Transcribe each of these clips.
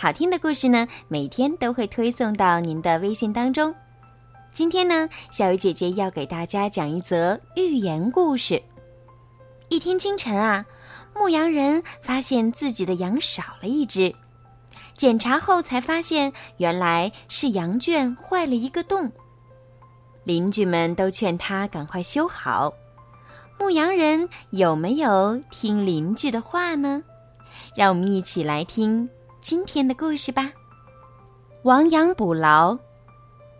好听的故事呢，每天都会推送到您的微信当中。今天呢，小鱼姐姐要给大家讲一则寓言故事。一天清晨啊，牧羊人发现自己的羊少了一只，检查后才发现，原来是羊圈坏了一个洞。邻居们都劝他赶快修好，牧羊人有没有听邻居的话呢？让我们一起来听今天的故事吧。亡羊补牢。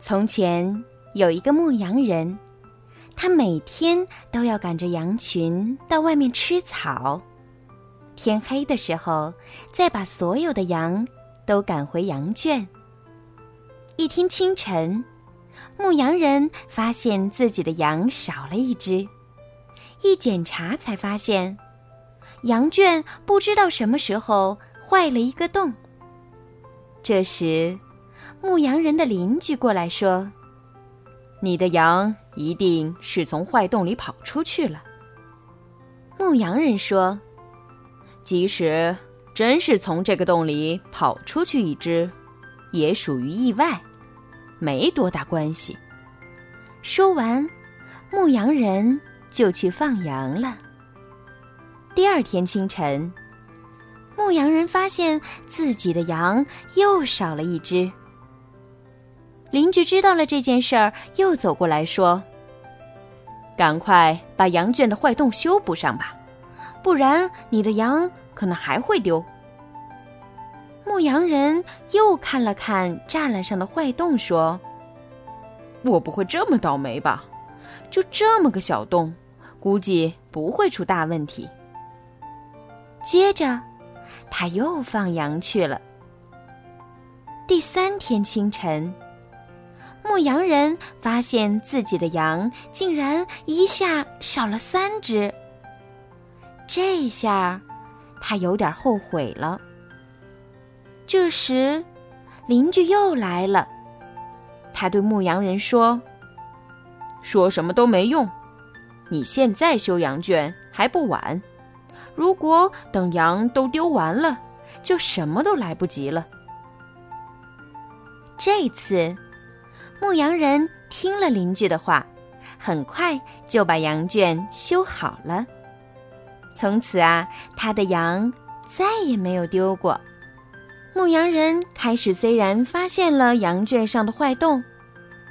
从前有一个牧羊人，他每天都要赶着羊群到外面吃草，天黑的时候再把所有的羊都赶回羊圈。一天清晨。牧羊人发现自己的羊少了一只，一检查才发现，羊圈不知道什么时候坏了一个洞。这时，牧羊人的邻居过来说：“你的羊一定是从坏洞里跑出去了。”牧羊人说：“即使真是从这个洞里跑出去一只，也属于意外。”没多大关系。说完，牧羊人就去放羊了。第二天清晨，牧羊人发现自己的羊又少了一只。邻居知道了这件事儿，又走过来说：“赶快把羊圈的坏洞修补上吧，不然你的羊可能还会丢。”牧羊人又看了看栅栏上的坏洞，说：“我不会这么倒霉吧？就这么个小洞，估计不会出大问题。”接着，他又放羊去了。第三天清晨，牧羊人发现自己的羊竟然一下少了三只。这下，他有点后悔了。这时，邻居又来了。他对牧羊人说：“说什么都没用，你现在修羊圈还不晚。如果等羊都丢完了，就什么都来不及了。”这次，牧羊人听了邻居的话，很快就把羊圈修好了。从此啊，他的羊再也没有丢过。牧羊人开始虽然发现了羊圈上的坏洞，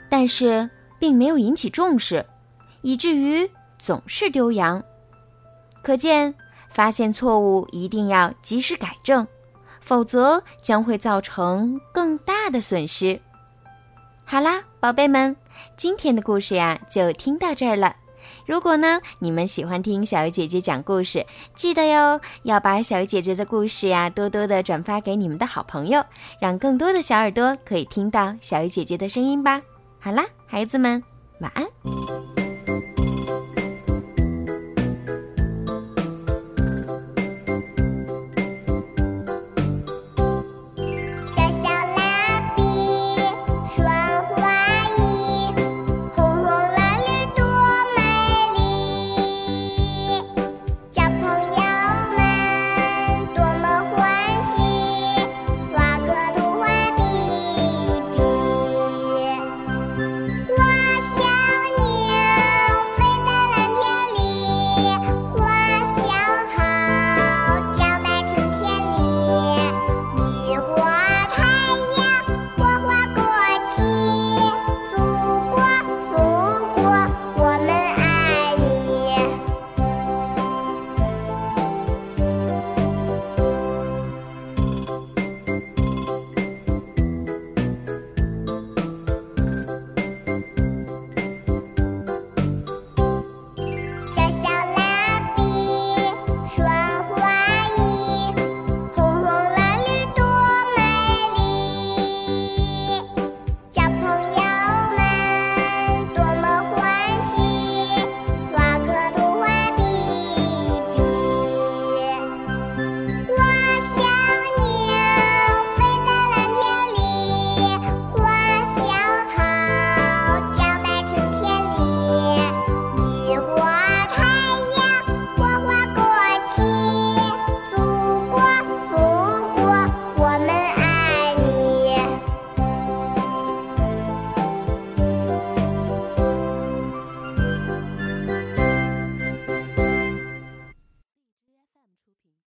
但是并没有引起重视，以至于总是丢羊。可见，发现错误一定要及时改正，否则将会造成更大的损失。好啦，宝贝们，今天的故事呀就听到这儿了。如果呢，你们喜欢听小鱼姐姐讲故事，记得哟，要把小鱼姐姐的故事呀多多的转发给你们的好朋友，让更多的小耳朵可以听到小鱼姐姐的声音吧。好啦，孩子们，晚安。